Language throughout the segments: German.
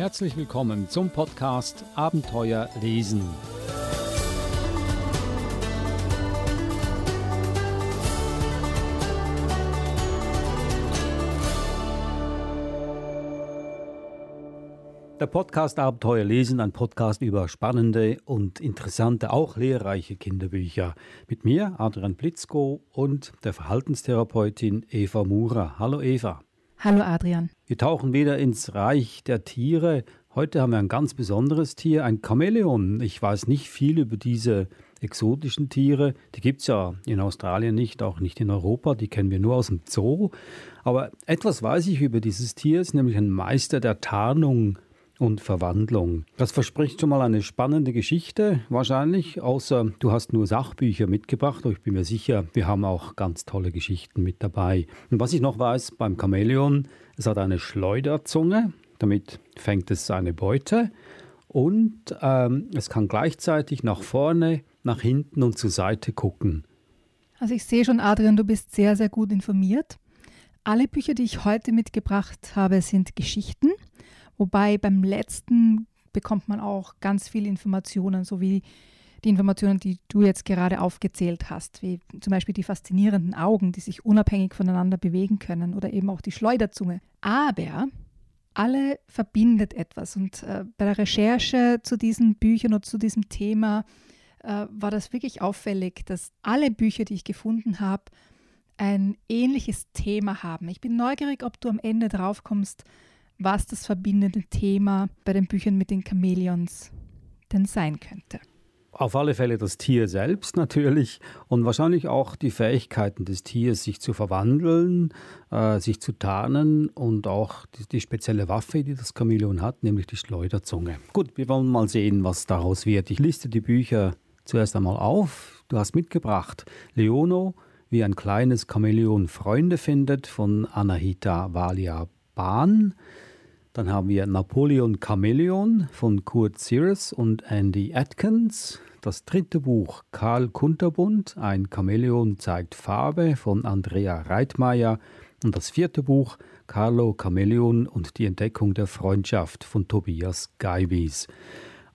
Herzlich willkommen zum Podcast Abenteuer lesen. Der Podcast Abenteuer lesen, ein Podcast über spannende und interessante, auch lehrreiche Kinderbücher. Mit mir, Adrian Blitzko und der Verhaltenstherapeutin Eva Mura. Hallo Eva. Hallo Adrian. Wir tauchen wieder ins Reich der Tiere. Heute haben wir ein ganz besonderes Tier, ein Chamäleon. Ich weiß nicht viel über diese exotischen Tiere. Die gibt es ja in Australien nicht, auch nicht in Europa. Die kennen wir nur aus dem Zoo. Aber etwas weiß ich über dieses Tier, es ist nämlich ein Meister der Tarnung und Verwandlung. Das verspricht schon mal eine spannende Geschichte, wahrscheinlich, außer du hast nur Sachbücher mitgebracht. Aber ich bin mir sicher, wir haben auch ganz tolle Geschichten mit dabei. Und was ich noch weiß beim Chamäleon, es hat eine Schleuderzunge, damit fängt es seine Beute. Und ähm, es kann gleichzeitig nach vorne, nach hinten und zur Seite gucken. Also ich sehe schon, Adrian, du bist sehr, sehr gut informiert. Alle Bücher, die ich heute mitgebracht habe, sind Geschichten. Wobei beim letzten bekommt man auch ganz viele Informationen, so wie die Informationen, die du jetzt gerade aufgezählt hast, wie zum Beispiel die faszinierenden Augen, die sich unabhängig voneinander bewegen können oder eben auch die Schleuderzunge. Aber alle verbindet etwas und äh, bei der Recherche zu diesen Büchern oder zu diesem Thema äh, war das wirklich auffällig, dass alle Bücher, die ich gefunden habe, ein ähnliches Thema haben. Ich bin neugierig, ob du am Ende drauf kommst, was das verbindende Thema bei den Büchern mit den Chamäleons denn sein könnte. Auf alle Fälle das Tier selbst natürlich und wahrscheinlich auch die Fähigkeiten des Tiers, sich zu verwandeln, äh, sich zu tarnen und auch die, die, spezielle Waffe, die das Chamäleon hat, nämlich die Schleuderzunge. Gut, wir wollen mal sehen, was daraus wird. Ich liste die Bücher zuerst einmal auf. Du hast mitgebracht Leono, wie ein kleines Chamäleon Freunde findet, von Anahita Valia Bahn. Dann haben wir Napoleon Chameleon von Kurt Sears und Andy Atkins. Das dritte Buch Karl Kunterbund, ein Chamäleon zeigt Farbe von Andrea Reitmeier. Und das vierte Buch Carlo Chameleon und die Entdeckung der Freundschaft von Tobias Geibis.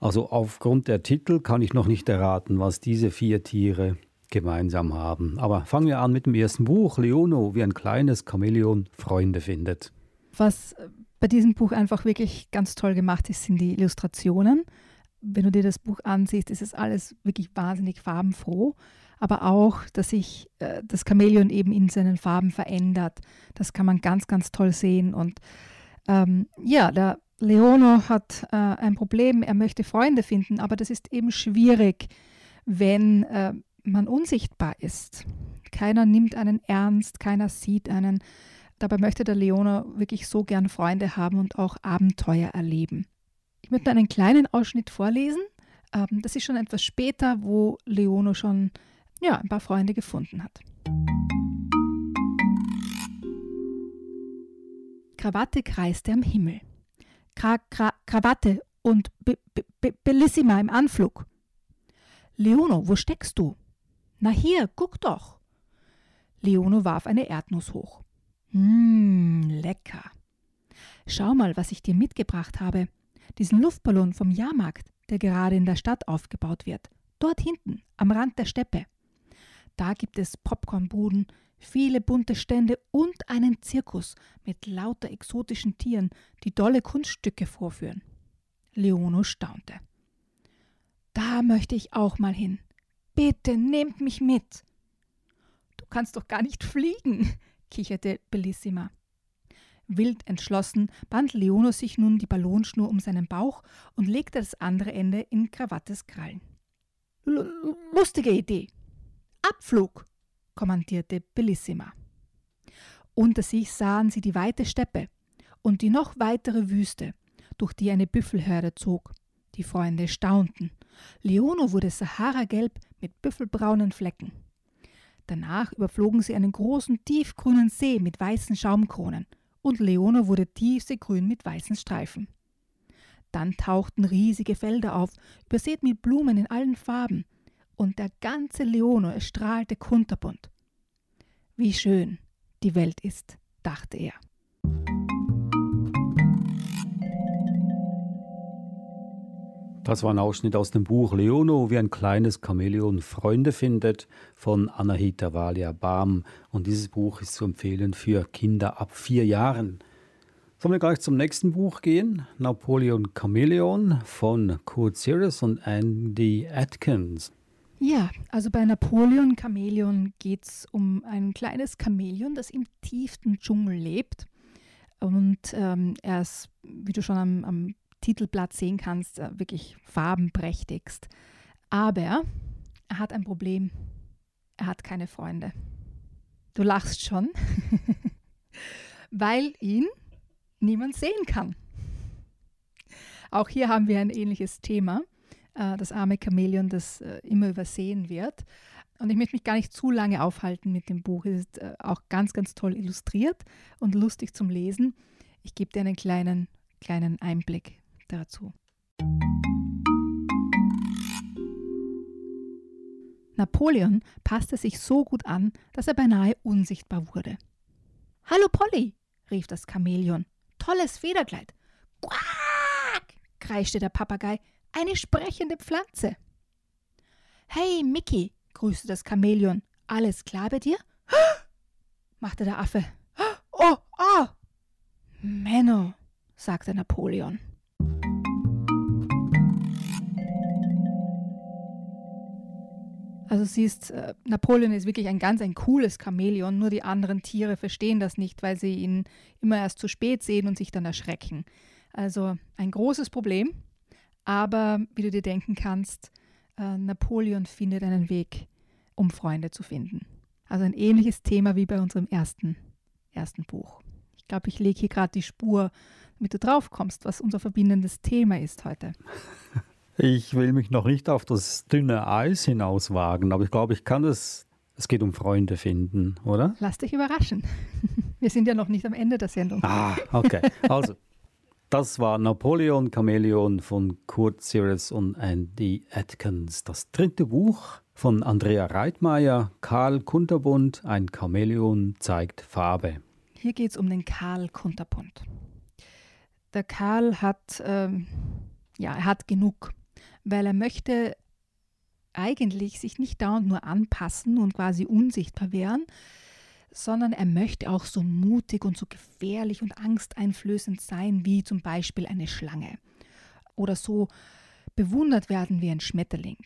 Also aufgrund der Titel kann ich noch nicht erraten, was diese vier Tiere gemeinsam haben. Aber fangen wir an mit dem ersten Buch, Leono, wie ein kleines Chamäleon Freunde findet. Was bei diesem Buch einfach wirklich ganz toll gemacht ist, sind die Illustrationen. Wenn du dir das Buch ansiehst, ist es alles wirklich wahnsinnig farbenfroh. Aber auch, dass sich äh, das Chamäleon eben in seinen Farben verändert. Das kann man ganz, ganz toll sehen. Und ähm, ja, der Leono hat äh, ein Problem. Er möchte Freunde finden, aber das ist eben schwierig, wenn äh, man unsichtbar ist. Keiner nimmt einen ernst, keiner sieht einen. Dabei möchte der Leono wirklich so gern Freunde haben und auch Abenteuer erleben. Ich möchte einen kleinen Ausschnitt vorlesen. Ähm, das ist schon etwas später, wo Leono schon ja, ein paar Freunde gefunden hat. Krawatte kreiste am Himmel. Kra Kra Krawatte und Be Be Bellissima im Anflug. Leono, wo steckst du? Na hier, guck doch. Leono warf eine Erdnuss hoch. Mmm, lecker. Schau mal, was ich dir mitgebracht habe. Diesen Luftballon vom Jahrmarkt, der gerade in der Stadt aufgebaut wird. Dort hinten, am Rand der Steppe. Da gibt es Popcornbuden, viele bunte Stände und einen Zirkus mit lauter exotischen Tieren, die tolle Kunststücke vorführen. Leono staunte. Da möchte ich auch mal hin. Bitte nehmt mich mit. Du kannst doch gar nicht fliegen, kicherte Bellissima. Wild entschlossen band Leono sich nun die Ballonschnur um seinen Bauch und legte das andere Ende in Krawattes Krallen. Lustige Idee. Abflug, kommandierte Bellissima. Unter sich sahen sie die weite Steppe und die noch weitere Wüste, durch die eine Büffelherde zog. Die Freunde staunten. Leono wurde saharagelb mit büffelbraunen Flecken. Danach überflogen sie einen großen, tiefgrünen See mit weißen Schaumkronen und Leone wurde tiefseegrün mit weißen Streifen. Dann tauchten riesige Felder auf, übersät mit Blumen in allen Farben, und der ganze Leone erstrahlte kunterbunt. Wie schön die Welt ist, dachte er. Das war ein Ausschnitt aus dem Buch Leono, wie ein kleines Chamäleon Freunde findet von Anahita Valia Baum. Und dieses Buch ist zu empfehlen für Kinder ab vier Jahren. Sollen wir gleich zum nächsten Buch gehen? Napoleon Chameleon von Kurt Sears und Andy Atkins. Ja, also bei Napoleon Chameleon geht es um ein kleines Chamäleon, das im tiefsten Dschungel lebt. Und ähm, er ist, wie du schon am, am Titelblatt sehen kannst, äh, wirklich farbenprächtigst. Aber er hat ein Problem. Er hat keine Freunde. Du lachst schon, weil ihn niemand sehen kann. Auch hier haben wir ein ähnliches Thema, äh, das arme Chamäleon, das äh, immer übersehen wird. Und ich möchte mich gar nicht zu lange aufhalten mit dem Buch. Es ist auch ganz, ganz toll illustriert und lustig zum Lesen. Ich gebe dir einen kleinen, kleinen Einblick dazu. Napoleon passte sich so gut an, dass er beinahe unsichtbar wurde. Hallo Polly, rief das Chamäleon. Tolles Federkleid. Quack, kreischte der Papagei. Eine sprechende Pflanze. Hey, Mickey, grüßte das Chamäleon. Alles klar bei dir? machte der Affe. Oh, oh! Menno, sagte Napoleon. Also siehst, äh, Napoleon ist wirklich ein ganz ein cooles Chamäleon, nur die anderen Tiere verstehen das nicht, weil sie ihn immer erst zu spät sehen und sich dann erschrecken. Also ein großes Problem, aber wie du dir denken kannst, äh, Napoleon findet einen Weg, um Freunde zu finden. Also ein ähnliches Thema wie bei unserem ersten, ersten Buch. Ich glaube, ich lege hier gerade die Spur, damit du drauf kommst, was unser verbindendes Thema ist heute. Ich will mich noch nicht auf das dünne Eis hinauswagen, aber ich glaube, ich kann es. Es geht um Freunde finden, oder? Lass dich überraschen. Wir sind ja noch nicht am Ende der Sendung. Ah, okay. Also, das war Napoleon Chameleon von Kurt Sears und Andy Atkins. Das dritte Buch von Andrea Reitmeier, Karl Kunterbund, ein Chamäleon zeigt Farbe. Hier geht es um den Karl Kunterbund. Der Karl hat, ähm, ja, er hat genug weil er möchte eigentlich sich nicht dauernd nur anpassen und quasi unsichtbar werden, sondern er möchte auch so mutig und so gefährlich und angsteinflößend sein wie zum Beispiel eine Schlange oder so bewundert werden wie ein Schmetterling.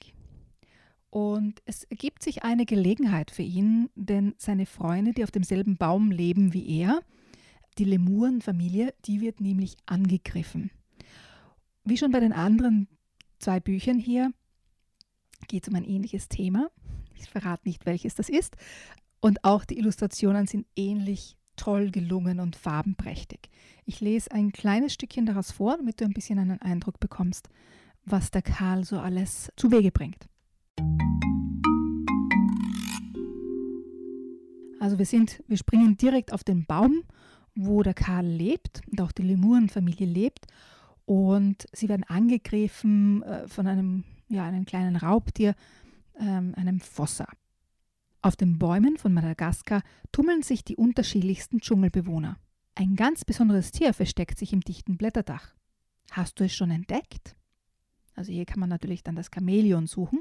Und es ergibt sich eine Gelegenheit für ihn, denn seine Freunde, die auf demselben Baum leben wie er, die Lemurenfamilie, die wird nämlich angegriffen. Wie schon bei den anderen zwei Büchern hier geht es um ein ähnliches Thema. Ich verrate nicht, welches das ist. Und auch die Illustrationen sind ähnlich toll gelungen und farbenprächtig. Ich lese ein kleines Stückchen daraus vor, damit du ein bisschen einen Eindruck bekommst, was der Karl so alles zu Wege bringt. Also wir sind, wir springen direkt auf den Baum, wo der Karl lebt und auch die Lemurenfamilie lebt und sie werden angegriffen äh, von einem, ja, einem kleinen Raubtier, ähm, einem Fossa. Auf den Bäumen von Madagaskar tummeln sich die unterschiedlichsten Dschungelbewohner. Ein ganz besonderes Tier versteckt sich im dichten Blätterdach. Hast du es schon entdeckt? Also hier kann man natürlich dann das Chamäleon suchen.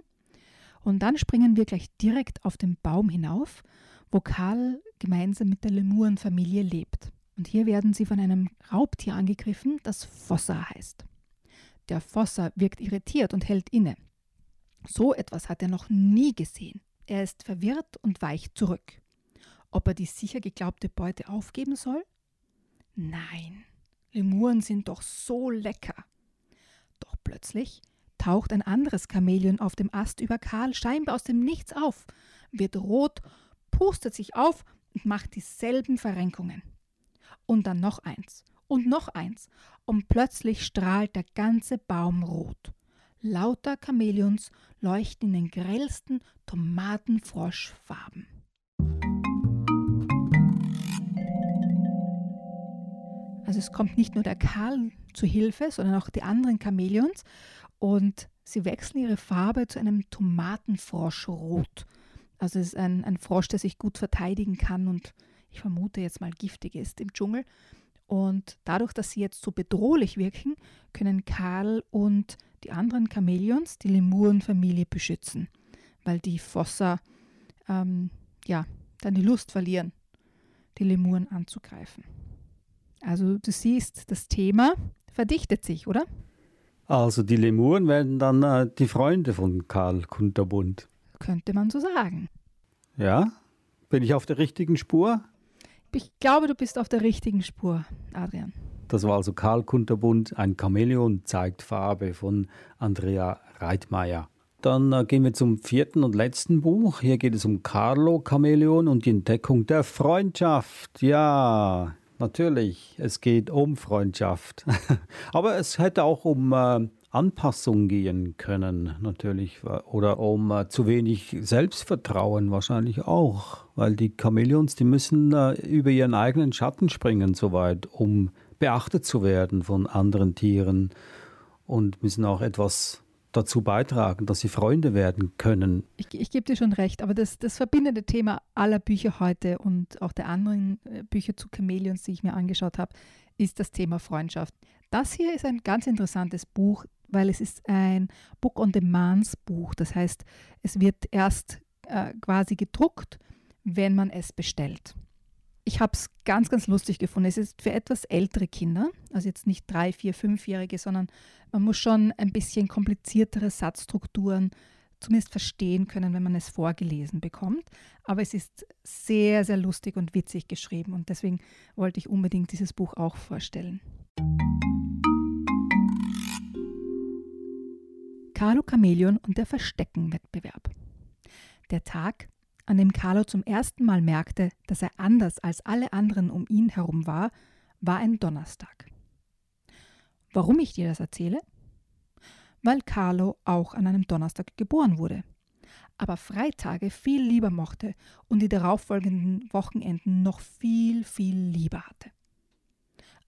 Und dann springen wir gleich direkt auf den Baum hinauf, wo Karl gemeinsam mit der Lemurenfamilie lebt. Und hier werden sie von einem Raubtier angegriffen, das Fossa heißt. Der Fossa wirkt irritiert und hält inne. So etwas hat er noch nie gesehen. Er ist verwirrt und weicht zurück. Ob er die sicher geglaubte Beute aufgeben soll? Nein, Lemuren sind doch so lecker. Doch plötzlich taucht ein anderes Chamäleon auf dem Ast über Karl scheinbar aus dem Nichts auf, wird rot, pustet sich auf und macht dieselben Verrenkungen und dann noch eins und noch eins und plötzlich strahlt der ganze Baum rot. Lauter Chamäleons leuchten in den grellsten Tomatenfroschfarben. Also es kommt nicht nur der Karl zu Hilfe, sondern auch die anderen Chamäleons und sie wechseln ihre Farbe zu einem Tomatenfroschrot. Also es ist ein, ein Frosch, der sich gut verteidigen kann und ich vermute jetzt mal giftig ist im Dschungel. Und dadurch, dass sie jetzt so bedrohlich wirken, können Karl und die anderen Chamäleons die Lemurenfamilie beschützen, weil die Fossa ähm, ja, dann die Lust verlieren, die Lemuren anzugreifen. Also du siehst, das Thema verdichtet sich, oder? Also die Lemuren werden dann äh, die Freunde von Karl Kunterbund. Könnte man so sagen. Ja? Bin ich auf der richtigen Spur? Ich glaube, du bist auf der richtigen Spur, Adrian. Das war also Karl Kunterbund, ein Chamäleon zeigt Farbe von Andrea Reitmeier. Dann äh, gehen wir zum vierten und letzten Buch. Hier geht es um Carlo Chamäleon und die Entdeckung der Freundschaft. Ja, natürlich, es geht um Freundschaft. Aber es hätte auch um äh, Anpassung gehen können, natürlich. Oder um äh, zu wenig Selbstvertrauen wahrscheinlich auch. Weil die Chamäleons, die müssen äh, über ihren eigenen Schatten springen, soweit, um beachtet zu werden von anderen Tieren und müssen auch etwas dazu beitragen, dass sie Freunde werden können. Ich, ich gebe dir schon recht, aber das, das verbindende Thema aller Bücher heute und auch der anderen äh, Bücher zu Chamäleons, die ich mir angeschaut habe, ist das Thema Freundschaft. Das hier ist ein ganz interessantes Buch, weil es ist ein Book on Demands Buch. Das heißt, es wird erst äh, quasi gedruckt, wenn man es bestellt. Ich habe es ganz, ganz lustig gefunden. Es ist für etwas ältere Kinder, also jetzt nicht drei, vier, fünfjährige, sondern man muss schon ein bisschen kompliziertere Satzstrukturen zumindest verstehen können, wenn man es vorgelesen bekommt. Aber es ist sehr, sehr lustig und witzig geschrieben und deswegen wollte ich unbedingt dieses Buch auch vorstellen. Carlo Chameleon und der Versteckenwettbewerb. Der Tag, an dem Carlo zum ersten Mal merkte, dass er anders als alle anderen um ihn herum war, war ein Donnerstag. Warum ich dir das erzähle? Weil Carlo auch an einem Donnerstag geboren wurde, aber Freitage viel lieber mochte und die darauffolgenden Wochenenden noch viel, viel lieber hatte.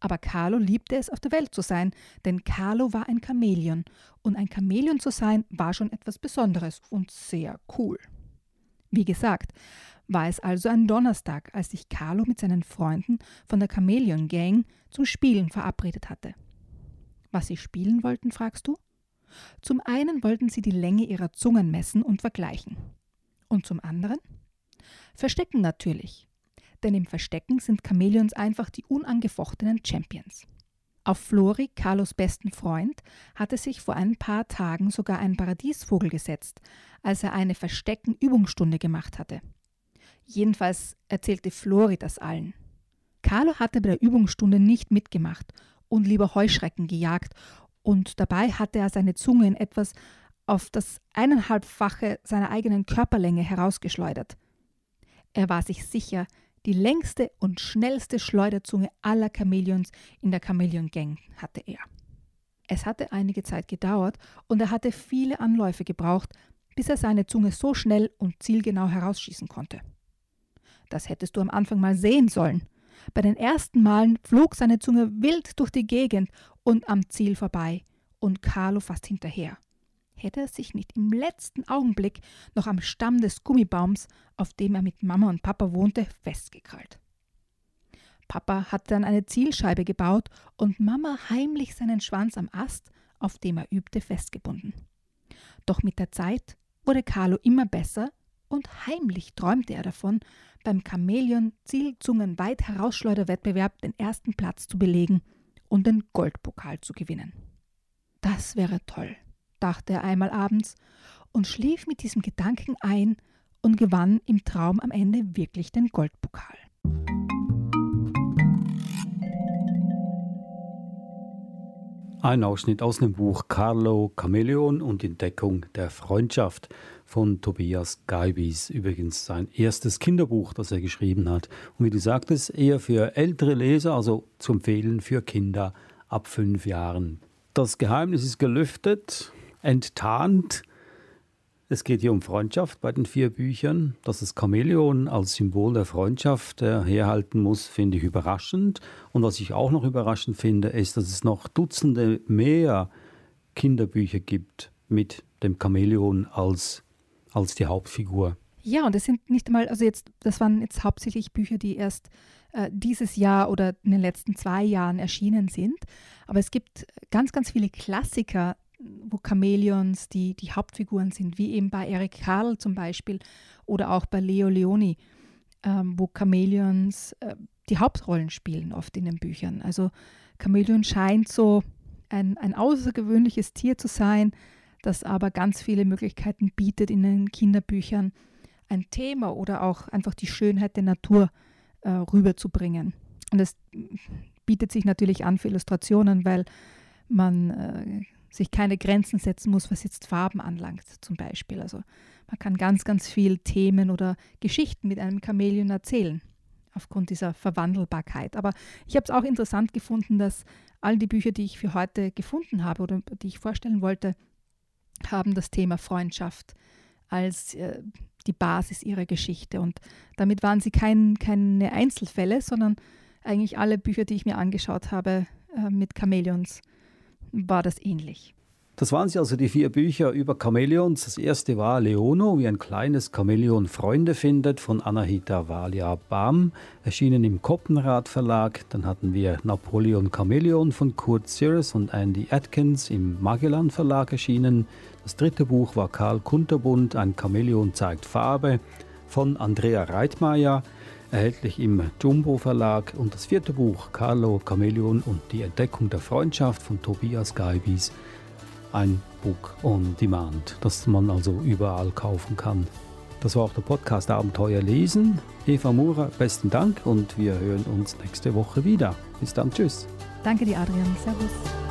Aber Carlo liebte es, auf der Welt zu sein, denn Carlo war ein Chamäleon und ein Chamäleon zu sein war schon etwas Besonderes und sehr cool. Wie gesagt, war es also ein Donnerstag, als sich Carlo mit seinen Freunden von der Chameleon Gang zum Spielen verabredet hatte. Was sie spielen wollten, fragst du? Zum einen wollten sie die Länge ihrer Zungen messen und vergleichen. Und zum anderen? Verstecken natürlich. Denn im Verstecken sind Chamäleons einfach die unangefochtenen Champions. Auf Flori, Carlos besten Freund, hatte sich vor ein paar Tagen sogar ein Paradiesvogel gesetzt, als er eine Verstecken-Übungsstunde gemacht hatte. Jedenfalls erzählte Flori das allen. Carlo hatte bei der Übungsstunde nicht mitgemacht und lieber Heuschrecken gejagt, und dabei hatte er seine Zunge in etwas auf das eineinhalbfache seiner eigenen Körperlänge herausgeschleudert. Er war sich sicher, die längste und schnellste Schleuderzunge aller Chamäleons in der Chamäleon Gang hatte er. Es hatte einige Zeit gedauert und er hatte viele Anläufe gebraucht, bis er seine Zunge so schnell und zielgenau herausschießen konnte. Das hättest du am Anfang mal sehen sollen. Bei den ersten Malen flog seine Zunge wild durch die Gegend und am Ziel vorbei und Carlo fast hinterher hätte er sich nicht im letzten Augenblick noch am Stamm des Gummibaums, auf dem er mit Mama und Papa wohnte, festgekrallt. Papa hatte dann eine Zielscheibe gebaut und Mama heimlich seinen Schwanz am Ast, auf dem er übte, festgebunden. Doch mit der Zeit wurde Carlo immer besser und heimlich träumte er davon, beim Chamäleon Zielzungen weit herausschleuderwettbewerb den ersten Platz zu belegen und den Goldpokal zu gewinnen. Das wäre toll dachte er einmal abends und schlief mit diesem Gedanken ein und gewann im Traum am Ende wirklich den Goldpokal. Ein Ausschnitt aus dem Buch Carlo Chameleon und Entdeckung der Freundschaft von Tobias Geibis. Übrigens sein erstes Kinderbuch, das er geschrieben hat. Und wie du sagtest, eher für ältere Leser, also zu empfehlen für Kinder ab fünf Jahren. Das Geheimnis ist gelüftet enttarnt. Es geht hier um Freundschaft bei den vier Büchern. Dass das Chamäleon als Symbol der Freundschaft herhalten muss, finde ich überraschend. Und was ich auch noch überraschend finde, ist, dass es noch Dutzende mehr Kinderbücher gibt mit dem Chamäleon als, als die Hauptfigur. Ja, und es sind nicht einmal, also jetzt, das waren jetzt hauptsächlich Bücher, die erst äh, dieses Jahr oder in den letzten zwei Jahren erschienen sind. Aber es gibt ganz, ganz viele Klassiker wo Chamäleons die, die Hauptfiguren sind, wie eben bei Eric Carl zum Beispiel oder auch bei Leo Leoni, ähm, wo Chamäleons äh, die Hauptrollen spielen oft in den Büchern. Also Chamäleon scheint so ein, ein außergewöhnliches Tier zu sein, das aber ganz viele Möglichkeiten bietet in den Kinderbüchern, ein Thema oder auch einfach die Schönheit der Natur äh, rüberzubringen. Und es bietet sich natürlich an für Illustrationen, weil man äh, sich keine Grenzen setzen muss, was jetzt Farben anlangt zum Beispiel. Also man kann ganz, ganz viel Themen oder Geschichten mit einem Chamäleon erzählen aufgrund dieser Verwandelbarkeit. Aber ich habe es auch interessant gefunden, dass all die Bücher, die ich für heute gefunden habe oder die ich vorstellen wollte, haben das Thema Freundschaft als äh, die Basis ihrer Geschichte. Und damit waren sie kein, keine Einzelfälle, sondern eigentlich alle Bücher, die ich mir angeschaut habe äh, mit Chamäleons, war das ähnlich. Das waren sie also die vier Bücher über Chamäleons. Das erste war Leono, wie ein kleines Chamäleon Freunde findet, von Anahita Valia Bam, erschienen im Koppenrad Verlag. Dann hatten wir Napoleon Chamäleon von Kurt Sears und Andy Atkins im Magellan Verlag erschienen. Das dritte Buch war Karl Kunterbund, Ein Chamäleon zeigt Farbe, von Andrea Reitmeier, erhältlich im Jumbo Verlag. Und das vierte Buch, Carlo Chamäleon und die Entdeckung der Freundschaft von Tobias Geibis ein Book on Demand, das man also überall kaufen kann. Das war auch der Podcast Abenteuer lesen. Eva Mura, besten Dank und wir hören uns nächste Woche wieder. Bis dann, tschüss. Danke dir, Adrian. Servus.